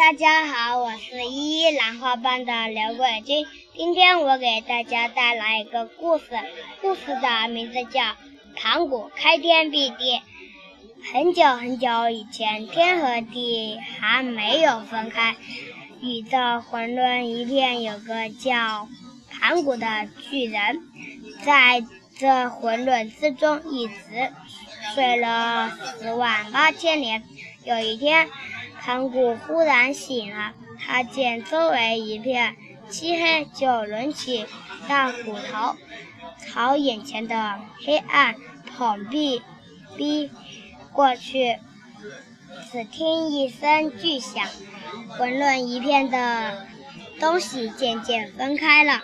大家好，我是一一兰花班的刘桂军。今天我给大家带来一个故事，故事的名字叫《盘古开天辟地》。很久很久以前，天和地还没有分开，宇宙混乱一片，有个叫盘古的巨人，在这混乱之中一直睡了十万八千年。有一天，盘古忽然醒了，他见周围一片漆黑，就抡起大斧头，朝眼前的黑暗碰壁逼过去。只听一声巨响，混乱一片的东西渐渐分开了，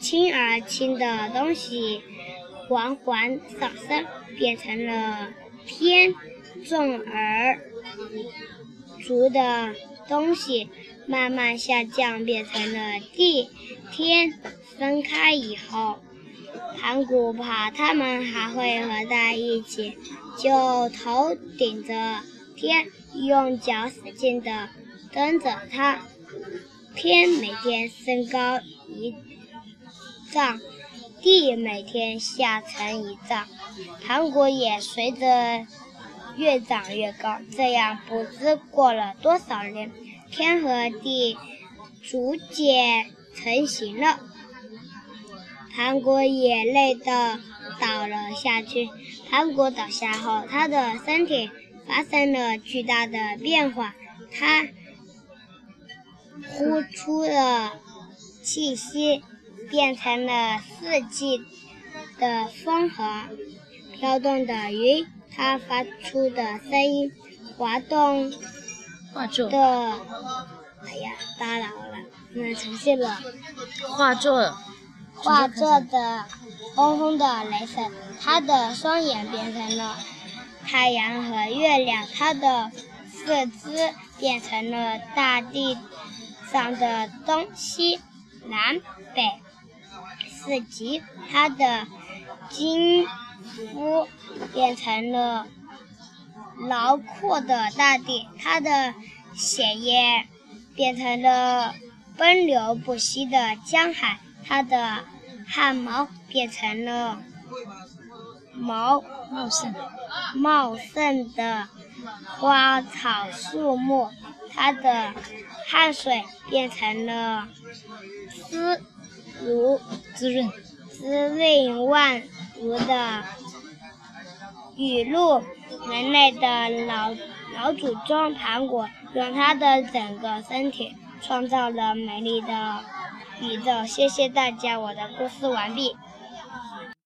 轻而轻的东西缓缓上升，变成了天。重而足的东西慢慢下降，变成了地。天分开以后，盘古怕他们还会合在一起，就头顶着天，用脚使劲地蹬着它。天每天升高一丈，地每天下沉一丈，盘古也随着。越长越高，这样不知过了多少年，天和地逐渐成型了。盘古也累得倒了下去。盘古倒下后，他的身体发生了巨大的变化，他呼出的气息变成了四季的风和飘动的云。它发出的声音，滑动的，哎呀，打扰了，那出现了画作，画作的轰轰的雷声。它的双眼变成了太阳和月亮，它的四肢变成了大地上的东西南北四极，它的筋。肤变成了辽阔的大地，它的血液变成了奔流不息的江海，它的汗毛变成了茂茂盛茂盛的花草树木，它的汗水变成了滋如滋润滋润万。如的雨露，人类的老老祖宗盘古用他的整个身体创造了美丽的宇宙。谢谢大家，我的故事完毕。